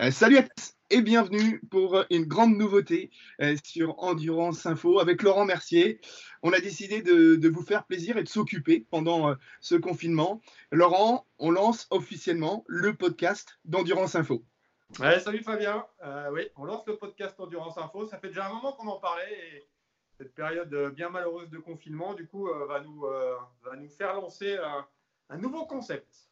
Euh, salut à tous et bienvenue pour euh, une grande nouveauté euh, sur Endurance Info avec Laurent Mercier. On a décidé de, vous faire plaisir et de s'occuper pendant ce confinement. Laurent, on lance officiellement le podcast d'Endurance Info. salut Fabien. oui, on lance le podcast Endurance Info. Ça fait déjà un moment qu'on en parlait et cette période bien malheureuse de confinement, du coup, va, nous, va nous faire lancer un nouveau concept.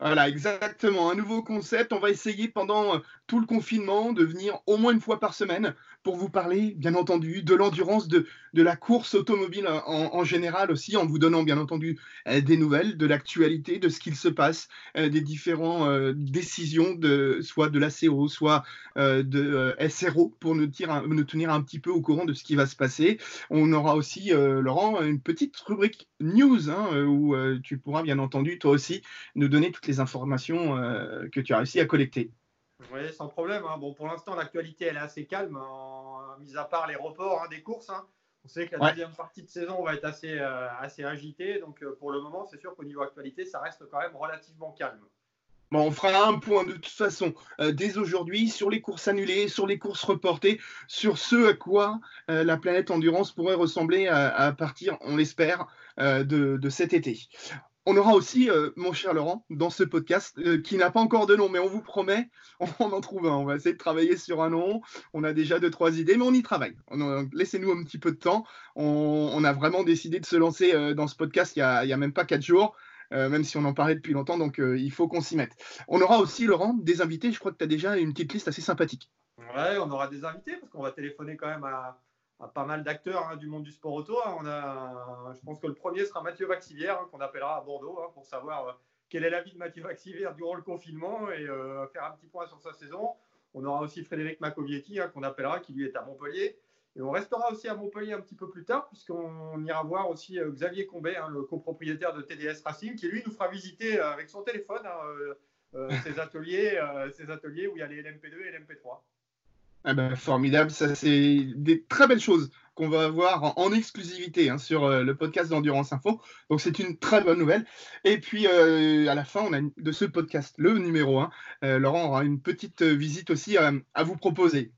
Voilà, exactement. Un nouveau concept. On va essayer pendant euh, tout le confinement de venir au moins une fois par semaine pour vous parler, bien entendu, de l'endurance, de, la course automobile en, général aussi, en vous donnant, bien entendu, euh, des nouvelles, de l'actualité, de ce qu'il se passe, euh, des différentes décisions, de, soit de l'ACO, soit de SRO, pour nous, tenir un petit peu au courant de ce qui va se passer. On aura aussi, Laurent, une petite rubrique news, hein, où tu pourras, bien entendu, toi aussi, nous donner toutes les informations euh, que tu as réussi à collecter. Oui, sans problème. Hein. Bon, pour l'instant, l'actualité, elle est assez calme, mis à part les reports hein, des courses. Hein. On sait que la deuxième partie de saison va être assez, euh, assez agitée. Donc, euh, pour le moment, c'est sûr qu'au niveau actualité, ça reste quand même relativement calme. Bon, on fera un point de toute façon dès aujourd'hui sur les courses annulées, sur les courses reportées, sur ce à quoi la planète endurance pourrait ressembler à, partir, on l'espère, de, de, cet été. On aura aussi, euh, mon cher Laurent, dans ce podcast, euh, qui n'a pas encore de nom, mais on vous promet, on en trouve un. On va essayer de travailler sur un nom. On a déjà deux, trois idées, mais on y travaille. Laissez-nous un petit peu de temps. On, a vraiment décidé de se lancer euh, dans ce podcast il n'y a, même pas quatre jours. même si on en parlait depuis longtemps, donc il faut qu'on s'y mette. On aura aussi, Laurent, des invités. Je crois que tu as déjà une petite liste assez sympathique. Ouais, on aura des invités parce qu'on va téléphoner quand même à, pas mal d'acteurs hein, du monde du sport auto. Hein. On a, je pense que le premier sera Mathieu Vaxivière, hein, qu'on appellera à Bordeaux, pour savoir euh, quel est l'avis de Mathieu Vaxivière durant le confinement et euh, faire un petit point sur sa saison. On aura aussi Frédéric Macovietti, qu'on appellera, qui lui est à Montpellier. Et on restera aussi à Montpellier un petit peu plus tard, puisqu'on ira voir aussi euh, Xavier Combet, le copropriétaire de TDS Racing, qui lui nous fera visiter avec son téléphone ses, ateliers, ses ateliers où il y a les LMP2 et LMP3. Ah ben, formidable, ça c'est des très belles choses qu'on va avoir en, exclusivité hein, sur euh, le podcast d'Endurance Info. Donc c'est une très bonne nouvelle. Et puis euh, à la fin on a de ce podcast, le numéro 1, euh, Laurent aura une petite visite aussi à, vous proposer.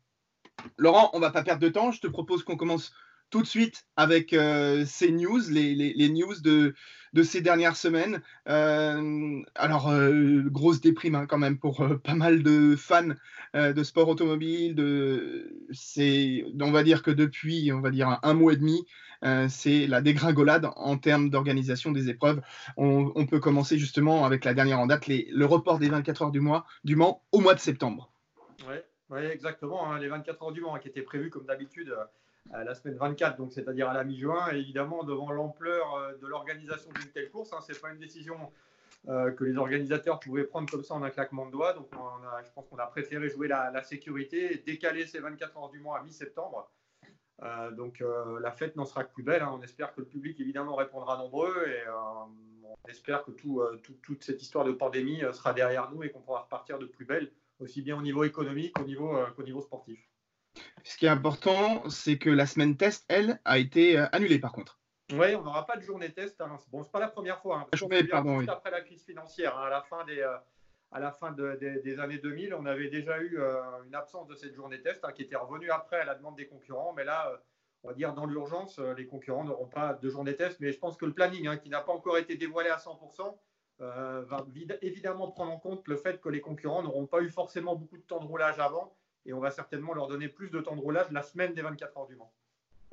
Laurent, on va pas perdre de temps, je te propose qu'on commence tout de suite avec ces news, les, news de, de, ces dernières semaines. Euh, alors, euh, grosse déprime hein, quand même pour pas mal de fans de sport automobile. De, on va dire que depuis on va dire un, mois et demi, c'est la dégringolade en termes d'organisation des épreuves. On, peut commencer justement avec la dernière en date, le report des 24 heures du mois du Mans au mois de septembre. Oui, exactement. Hein, les 24 heures du Mans qui étaient prévues comme d'habitude la semaine 24, donc c'est-à-dire à la mi-juin. évidemment, devant l'ampleur euh, de l'organisation d'une telle course, hein, ce n'est pas une décision euh, que les organisateurs pouvaient prendre comme ça en un claquement de doigts. Donc, je pense qu'on a préféré jouer la, sécurité et décaler ces 24 heures du mois à mi-septembre. Euh, donc, la fête n'en sera que plus belle. Hein. On espère que le public, évidemment, répondra nombreux et on espère que toute cette histoire de pandémie sera derrière nous et qu'on pourra repartir de plus belle, aussi bien au niveau économique qu'au niveau sportif. Ce qui est important, c'est que la semaine test, elle, a été euh, annulée par contre. Oui, on n'aura pas de journée test. Hein. Bon, c'est pas la première fois. Hein, journée, pardon, oui. Après la crise financière, hein, à la fin des, euh, à la fin des années 2000, on avait déjà eu euh, une absence de cette journée test qui était revenue après à la demande des concurrents. Mais là, on va dire dans l'urgence, les concurrents n'auront pas de journée test. Mais je pense que le planning, qui n'a pas encore été dévoilé à 100%, va évidemment prendre en compte le fait que les concurrents n'auront pas eu forcément beaucoup de temps de roulage avant et on va certainement leur donner plus de temps de roulage la semaine des 24 heures du Mans.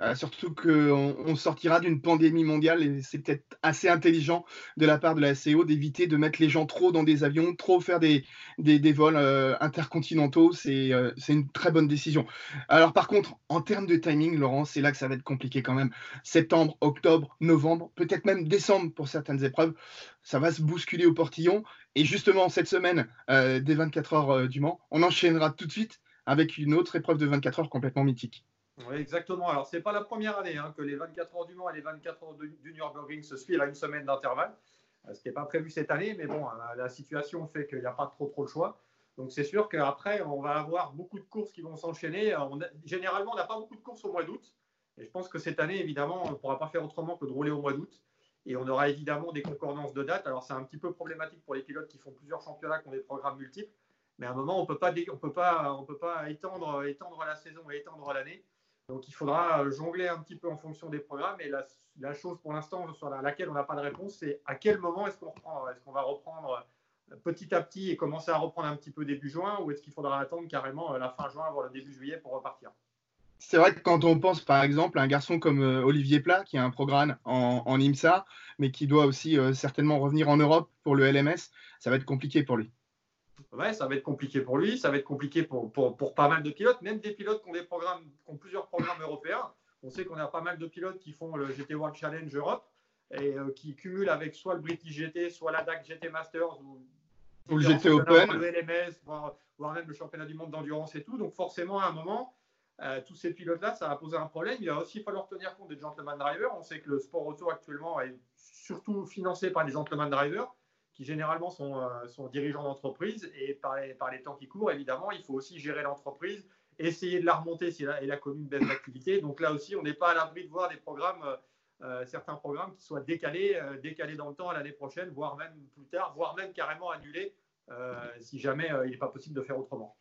Euh, surtout qu'on on sortira d'une pandémie mondiale et c'est peut-être assez intelligent de la part de la SEO d'éviter de mettre les gens trop dans des avions, trop faire des, des, vols euh, intercontinentaux. Euh, c'est une très bonne décision. Alors par contre, en termes de timing, Laurent, c'est là que ça va être compliqué quand même. Septembre, octobre, novembre, peut-être même décembre pour certaines épreuves, ça va se bousculer au portillon. Et justement, cette semaine des 24 heures du Mans, on enchaînera tout de suite avec une autre épreuve de 24 heures complètement mythique. Exactement. Alors, ce n'est pas la première année hein, que les 24 heures du Mans et les 24 heures du Nürburgring se suivent à une semaine d'intervalle, euh, ce qui n'est pas prévu cette année, mais bon, euh, la situation fait qu'il n'y a pas trop, trop le choix. Donc, c'est sûr qu'après, on va avoir beaucoup de courses qui vont s'enchaîner. Généralement, on n'a pas beaucoup de courses au mois d'août. Et je pense que cette année, évidemment, on ne pourra pas faire autrement que de rouler au mois d'août. Et on aura évidemment des concordances de dates. Alors, c'est un petit peu problématique pour les pilotes qui font plusieurs championnats, qui ont des programmes multiples. Mais à un moment, on peut pas, on peut pas, on peut pas étendre, étendre la saison et étendre l'année. Donc il faudra jongler un petit peu en fonction des programmes. Et la, la chose pour l'instant sur laquelle on n'a pas de réponse, c'est à quel moment est-ce qu'on reprend? Est-ce qu'on va reprendre petit à petit et commencer à reprendre un petit peu début juin? Ou est-ce qu'il faudra attendre carrément la fin juin, voire le début juillet pour repartir? C'est vrai que quand on pense par exemple à un garçon comme euh, Olivier Plat, qui a un programme en, IMSA, mais qui doit aussi euh, certainement revenir en Europe pour le LMS, ça va être compliqué pour lui. Ouais, ça va être compliqué pour lui, ça va être compliqué pour, pour, pas mal de pilotes, même des pilotes qui ont, des programmes, qui ont plusieurs programmes européens. On sait qu'on a pas mal de pilotes qui font le GT World Challenge Europe et euh, qui cumulent avec soit le British GT, soit la DAC GT Masters ou, le GT Open, le LMS, voire, voire, même le championnat du monde d'endurance et tout. Donc forcément, à un moment, euh, tous ces pilotes-là, ça va poser un problème. Il va aussi falloir tenir compte des gentleman drivers. On sait que le sport auto actuellement est surtout financé par les gentleman drivers, généralement sont, euh, dirigeants d'entreprise. Et par les, temps qui courent, évidemment, il faut aussi gérer l'entreprise, essayer de la remonter si elle a connu une baisse d'activité. Donc là aussi, on n'est pas à l'abri de voir des programmes, euh, certains programmes qui soient décalés, décalés dans le temps à l'année prochaine, voire même plus tard, voire même carrément annulés, si jamais il n'est pas possible de faire autrement.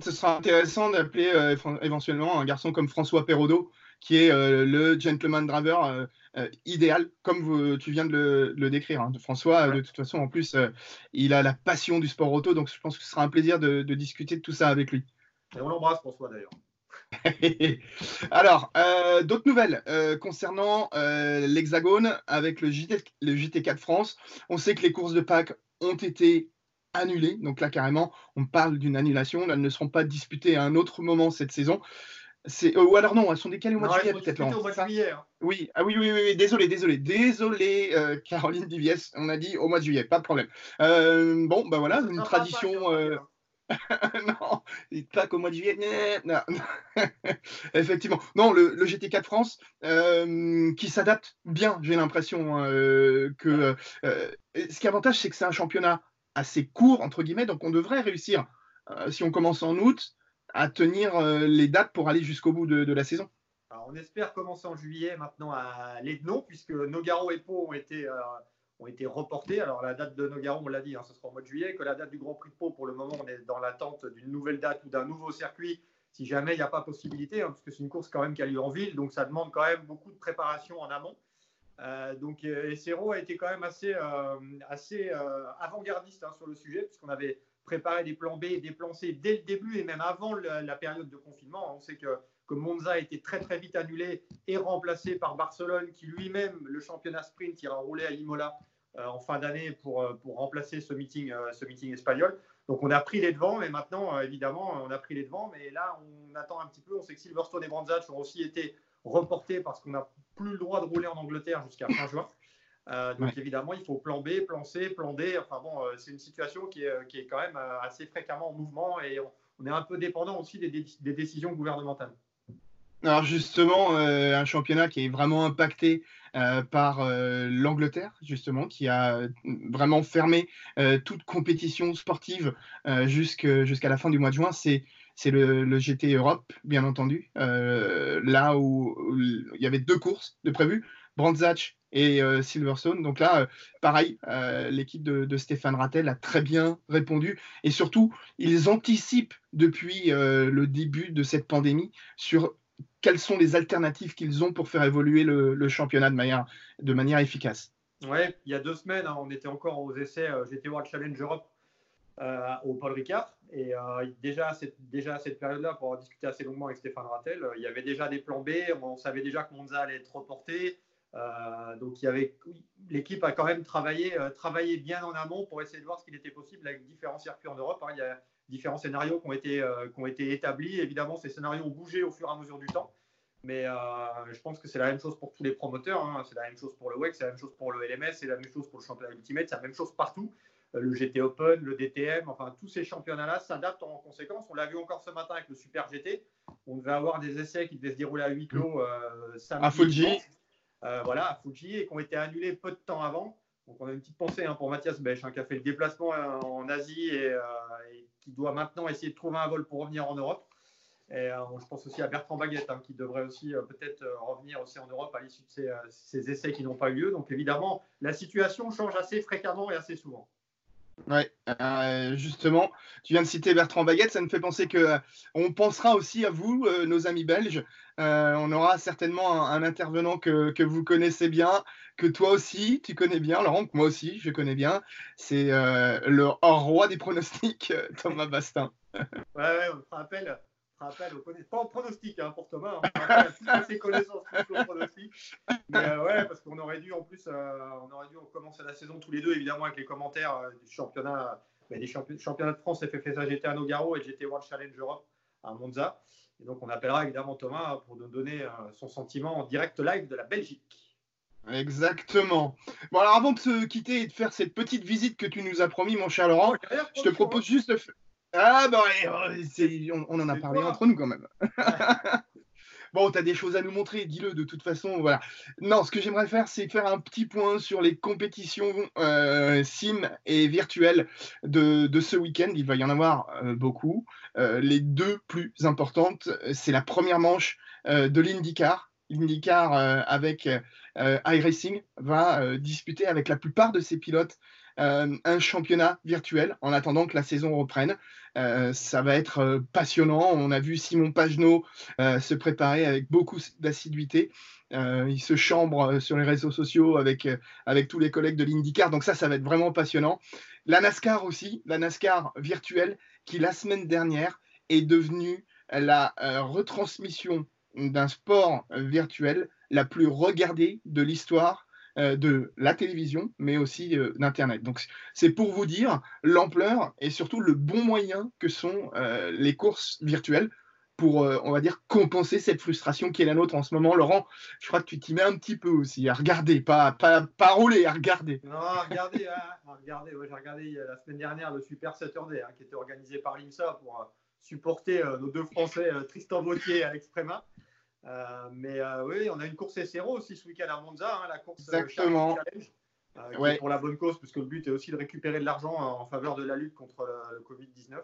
Ce sera intéressant d'appeler euh, éventuellement un garçon comme François Perraudot, qui est euh, le gentleman driver euh, idéal, comme tu viens de le, décrire. Hein. François, de toute façon, en plus, il a la passion du sport auto, donc je pense que ce sera un plaisir de, discuter de tout ça avec lui. Et on l'embrasse, François, d'ailleurs. Alors, d'autres nouvelles concernant l'Hexagone avec le, JT, le JT4 France. On sait que les courses de Pâques ont été annulées. Donc là, carrément, on parle d'une annulation. Elles ne seront pas disputées à un autre moment cette saison. C'est, euh, ou alors non, elles sont décalées au mois de juillet peut-être. Au mois de juillet. Hein. Oui, ah oui, oui, oui, désolé, désolé, désolé, euh, Caroline Diviès. On a dit au mois de juillet, pas de problème. Euh, bon, bah voilà, une tradition. non, pas qu'au mois de juillet. Non. Effectivement. Non, le, le, GT4 France qui s'adapte bien, j'ai l'impression que. ce qui est avantage, c'est que c'est un championnat assez court, entre guillemets, donc on devrait réussir, euh, si on commence en août, à tenir euh, les dates pour aller jusqu'au bout de, la saison. on espère commencer en juillet maintenant à l'Edno, puisque Nogaro et Pau ont été, euh, ont été reportés. Alors la date de Nogaro, on l'a dit, hein, ce sera au mois de juillet, que la date du Grand Prix de Pau, pour le moment, on est dans l'attente d'une nouvelle date ou d'un nouveau circuit, si jamais il n'y a pas possibilité, hein, parce que c'est une course quand même qui a lieu en ville, donc ça demande quand même beaucoup de préparation en amont. Euh, donc, Essero a été quand même assez, assez avant-gardiste hein, sur le sujet, puisqu'on avait préparé des plans B et des plans C dès le début et même avant la, période de confinement. On sait que, que, Monza a été très très vite annulé et remplacé par Barcelone, qui lui-même, le championnat sprint, ira rouler à Imola en fin d'année pour, pour remplacer ce meeting, ce meeting espagnol. Donc on a pris les devants, mais maintenant, évidemment, on a pris les devants. Mais là, on attend un petit peu. On sait que Silverstone et Brandzach ont aussi été reporté parce qu'on n'a plus le droit de rouler en Angleterre jusqu'à fin juin. Euh, donc évidemment, il faut plan B, plan C, plan D. Enfin bon, euh, c'est une situation qui est, qui est, quand même euh, assez fréquemment en mouvement et on, est un peu dépendant aussi des, des décisions gouvernementales. Alors justement, un championnat qui est vraiment impacté par l'Angleterre, justement, qui a vraiment fermé toute compétition sportive jusqu'à la fin du mois de juin, c'est c'est le, GT Europe, bien entendu, euh, là où, il y avait deux courses de prévues, Brandzach et euh, Silverstone. Donc là, euh, pareil, l'équipe de, Stéphane Rattel a très bien répondu. Et surtout, ils anticipent depuis le début de cette pandémie sur quelles sont les alternatives qu'ils ont pour faire évoluer le, championnat de manière, efficace. Ouais, il y a deux semaines, hein, on était encore aux essais GT World Challenge Europe au Paul Ricard. Et euh, déjà, à cette, période-là, pour avoir discuté assez longuement avec Stéphane Rattel, euh, il y avait déjà des plans B. On savait déjà que Monza allait être reporté. Euh, donc, il y avait, l'équipe a quand même travaillé, travaillé bien en amont pour essayer de voir ce qu'il était possible avec différents circuits en Europe. Hein. Il y a différents scénarios qui ont été, qui ont été établis. Évidemment, ces scénarios ont bougé au fur et à mesure du temps. Mais je pense que c'est la même chose pour tous les promoteurs. Hein. C'est la même chose pour le WEC, c'est la même chose pour le LMS, c'est la même chose pour le championnat Ultimate, c'est la même chose partout. Euh, le GT Open, le DTM, enfin tous ces championnats-là s'adaptent en conséquence. On l'a vu encore ce matin avec le Super GT. On devait avoir des essais qui devaient se dérouler à huis clos euh, samedi. À Fuji. Euh, voilà, à Fuji, et qui ont été annulés peu de temps avant. Donc on a une petite pensée hein, pour Mathias Bech, hein, qui a fait le déplacement en Asie et, qui doit maintenant essayer de trouver un vol pour revenir en Europe. Et je pense aussi à Bertrand Baguette, hein, qui devrait aussi peut-être revenir aussi en Europe à l'issue de ces, essais qui n'ont pas eu lieu. Donc évidemment, la situation change assez fréquemment et assez souvent. Euh, justement, tu viens de citer Bertrand Baguette, ça me fait penser que euh, on pensera aussi à vous, euh, nos amis belges. On aura certainement un, intervenant que, vous connaissez bien, que toi aussi tu connais bien, Laurent, que moi aussi je connais bien. C'est le roi des pronostics, Thomas Bastin. ouais, on te rappelle rappel pas en pronostic hein, pour Thomas, hein, toutes ses connaissances au pronostic. Euh, ouais, parce qu'on aurait dû en plus, euh, on aurait dû commencer la saison tous les deux, évidemment, avec les commentaires euh, du championnat, bah, des championnats de France FFSA GT à Nogaro et GT World Challenge Europe à Monza. Et donc, on appellera évidemment Thomas pour nous donner son sentiment en direct live de la Belgique. Exactement. Bon, alors avant de se quitter et de faire cette petite visite que tu nous as promis, mon cher Laurent, je te propose juste de, ah, bah, on, on, en a parlé entre nous quand même. bon, tu as des choses à nous montrer, dis-le de toute façon. Voilà. Non, ce que j'aimerais faire, c'est faire un petit point sur les compétitions euh, sim et virtuelles de, ce week-end. Il va y en avoir euh, beaucoup. Euh, les deux plus importantes, c'est la première manche de l'IndyCar. L'IndyCar avec iRacing va disputer avec la plupart de ses pilotes euh, un championnat virtuel en attendant que la saison reprenne. Euh, ça va être euh, passionnant. On a vu Simon Pagenaud se préparer avec beaucoup d'assiduité. il se chambre sur les réseaux sociaux avec, avec tous les collègues de l'IndyCar. Donc ça, ça va être vraiment passionnant. La NASCAR aussi, la NASCAR virtuelle, qui la semaine dernière est devenue la retransmission d'un sport virtuel la plus regardée de l'histoire de la télévision, mais aussi euh, d'Internet. Donc c'est pour vous dire l'ampleur et surtout le bon moyen que sont euh, les courses virtuelles pour, on va dire, compenser cette frustration qui est la nôtre en ce moment. Laurent, je crois que tu t'y mets un petit peu aussi, à regarder, pas, pas, pas rouler, à regarder. Non, à regarder, hein, regarder. j'ai regardé la semaine dernière le Super Saturday, hein, qui était organisé par l'IMSA pour supporter nos deux Français, Tristan Vautier et Alex. Euh, mais euh, oui, on a une course SRO aussi ce week-end à Monza, hein, la course euh, Exactement. Challenge, pour la bonne cause, puisque le but est aussi de récupérer de l'argent en faveur de la lutte contre le, Covid-19.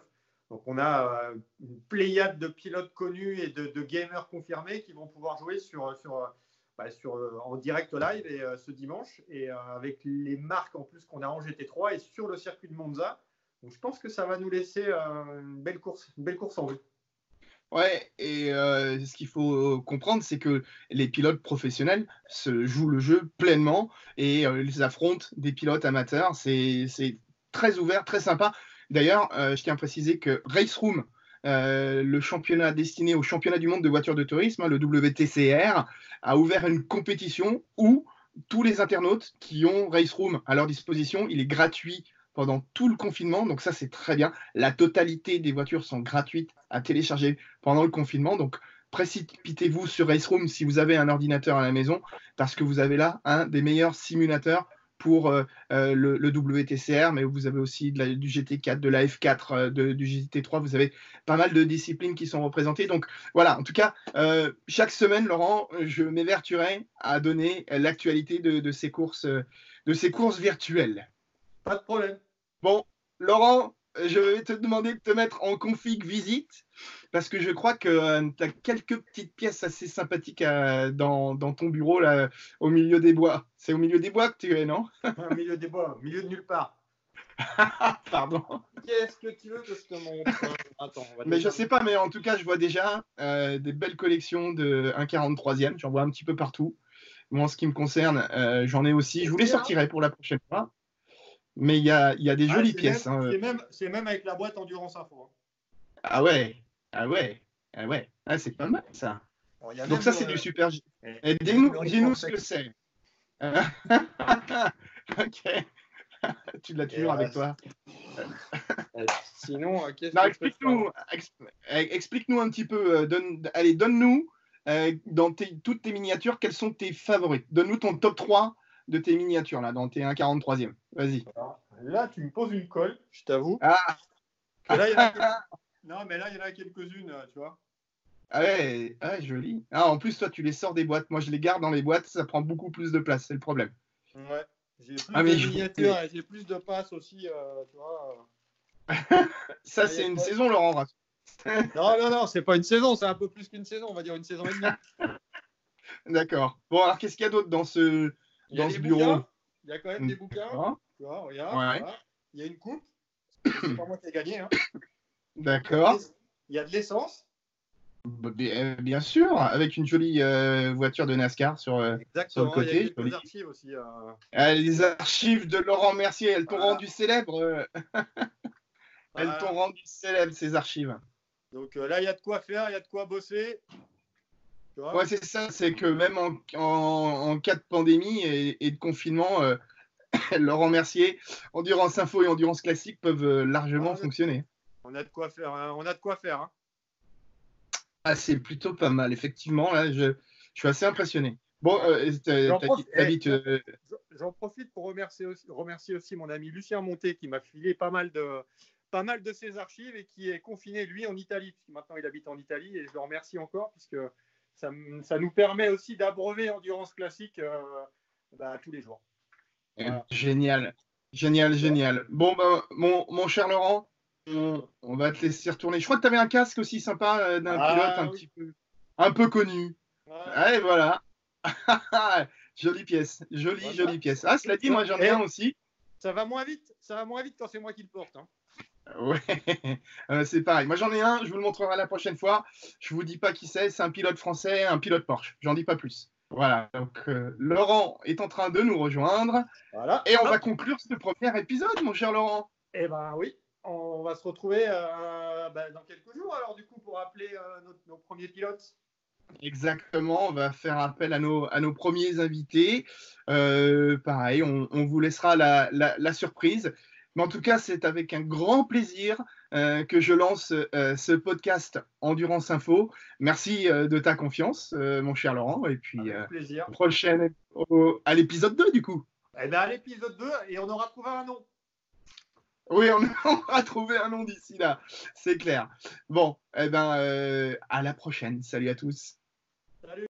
Donc on a une pléiade de pilotes connus et de, gamers confirmés qui vont pouvoir jouer sur, sur, bah, sur en direct live et, ce dimanche, et avec les marques en plus qu'on a en GT3 et sur le circuit de Monza. Donc je pense que ça va nous laisser une belle course, une belle course en vue. Ouais, et euh, ce qu'il faut comprendre, c'est que les pilotes professionnels se jouent le jeu pleinement et euh, ils affrontent des pilotes amateurs. C'est très ouvert, très sympa. D'ailleurs, euh, je tiens à préciser que Race Room, le championnat destiné au championnat du monde de voitures de tourisme, le WTCR, a ouvert une compétition où tous les internautes qui ont Race Room à leur disposition, il est gratuit pendant tout le confinement. Donc ça, c'est très bien. La totalité des voitures sont gratuites à télécharger pendant le confinement. Donc précipitez-vous sur Race Room si vous avez un ordinateur à la maison, parce que vous avez là un des meilleurs simulateurs pour euh, euh, le, WTCR, mais vous avez aussi du GT4, de la F4, euh, du GT3, vous avez pas mal de disciplines qui sont représentées. Donc voilà, en tout cas, chaque semaine, Laurent, je m'évertuerai à donner l'actualité de ces courses virtuelles. Pas de problème. Bon, Laurent, je vais te demander de te mettre en config visite parce que je crois que euh, tu as quelques petites pièces assez sympathiques euh, dans, ton bureau là, au milieu des bois. C'est au milieu des bois que tu es, non? Au milieu des bois, au milieu de nulle part. Pardon. Qu'est-ce que tu veux que je te montre Attends, Mais je sais pas, mais en tout cas, je vois déjà euh, des belles collections de 1,43e. J'en vois un petit peu partout. Moi, en ce qui me concerne, j'en ai aussi. Je vous les sortirai pour la prochaine fois. Mais il y a, y a, des ah, jolies pièces. Hein. C'est même, avec la boîte Endurance Info. Hein. Ah ouais, ah ouais, ah ouais. Ah, c'est pas mal ça. Donc ça, c'est du super. Eh, dis-nous ce que c'est. ok. tu l'as toujours avec toi. Euh, sinon, euh, qu'est-ce que explique-nous, explique-nous un petit peu. Euh, donne, allez, donne-nous dans toutes tes miniatures quels sont tes favoris? Donne-nous ton top 3 de tes miniatures là, dans tes 1,43e. Vas-y. Là, tu me poses une colle, je t'avoue. Ah Non, mais là, il y en a quelques-unes, tu vois. Ah ouais, ah joli. Ah, en plus, toi, tu les sors des boîtes. Moi, je les garde dans les boîtes, ça prend beaucoup plus de place, c'est le problème. Ouais. J'ai plus ah, de miniatures j'ai plus de passes aussi, euh, tu vois. ça, c'est une saison, Laurent. non, non, non, c'est pas une saison, c'est un peu plus qu'une saison, on va dire une saison et demie. D'accord. Bon, alors, qu'est-ce qu'il y a d'autre dans ce, dans ce bureau. Il y a quand même des bouquins. Tu vois, regarde. Il il y a une coupe. C'est pas moi qui ai gagné. Hein. D'accord. Il y a de l'essence. Bah, bien, bien sûr, avec une jolie euh, voiture de NASCAR sur, euh, sur le. Il y a côté. quelques joli. archives aussi. euh. Ah, les archives de Laurent Mercier, elles t'ont Voilà. rendu célèbre. elles Voilà. t'ont rendu célèbre, ces archives. Donc euh, là, il y a de quoi faire, il y a de quoi bosser. Tu vois Ouais, c'est ça, c'est que même en, en- en cas de pandémie et, et de confinement, euh, Laurent Mercier, Endurance Info et Endurance Classique peuvent euh, largement ouais. fonctionner. on a de quoi faire. hein. On a de quoi faire. hein. Ah, c'est plutôt pas mal, effectivement. Là, je, je suis assez impressionné. Bon, euh, J'en profite- t'habites, euh, J'en profite pour remercier aussi, remercier aussi mon ami Lucien Monté qui m'a filé pas mal de pas mal de ses archives et qui est confiné lui en Italie maintenant il habite en Italie et je le remercie encore puisque ça, nous permet aussi d'abreuver endurance classique euh, bah, tous les jours. Voilà. Génial, génial, génial. Bon, ben, mon, mon cher Laurent, on, on va te laisser retourner. Je crois que tu avais un casque aussi sympa euh, d'un Ah, pilote un oui. petit peu, un peu connu. Allez, voilà. jolie pièce, jolie, Voilà. jolie pièce. Ah, cela dit, moi j'en ai Et- un aussi. Ça va moins vite, ça va moins vite quand c'est moi qui le porte. hein. Ouais, Euh, c'est pareil. Moi j'en ai un, je vous le montrerai la prochaine fois. Je vous dis pas qui c'est, c'est un pilote français, un pilote Porsche. J'en dis pas plus. Voilà, donc euh, Laurent est en train de nous rejoindre Voilà. et on Hop. va conclure ce premier épisode, mon cher Laurent. Eh ben oui, on va se retrouver euh, bah, dans quelques jours alors du coup pour appeler nos, nos premiers pilotes. Exactement, on va faire appel à nos, à nos premiers invités. Euh, pareil, on, on vous laissera la, la- la surprise. Mais en tout cas, c'est avec un grand plaisir euh, que je lance euh, ce podcast Endurance Info. Merci euh, de ta confiance, mon cher Laurent. Et puis, Avec plaisir. prochaine au- à l'épisode 2, du coup. Eh ben à l'épisode 2 et on aura trouvé un nom. Oui, on, aura trouvé un nom d'ici là, c'est clair. Bon, eh ben, à la prochaine. Salut à tous.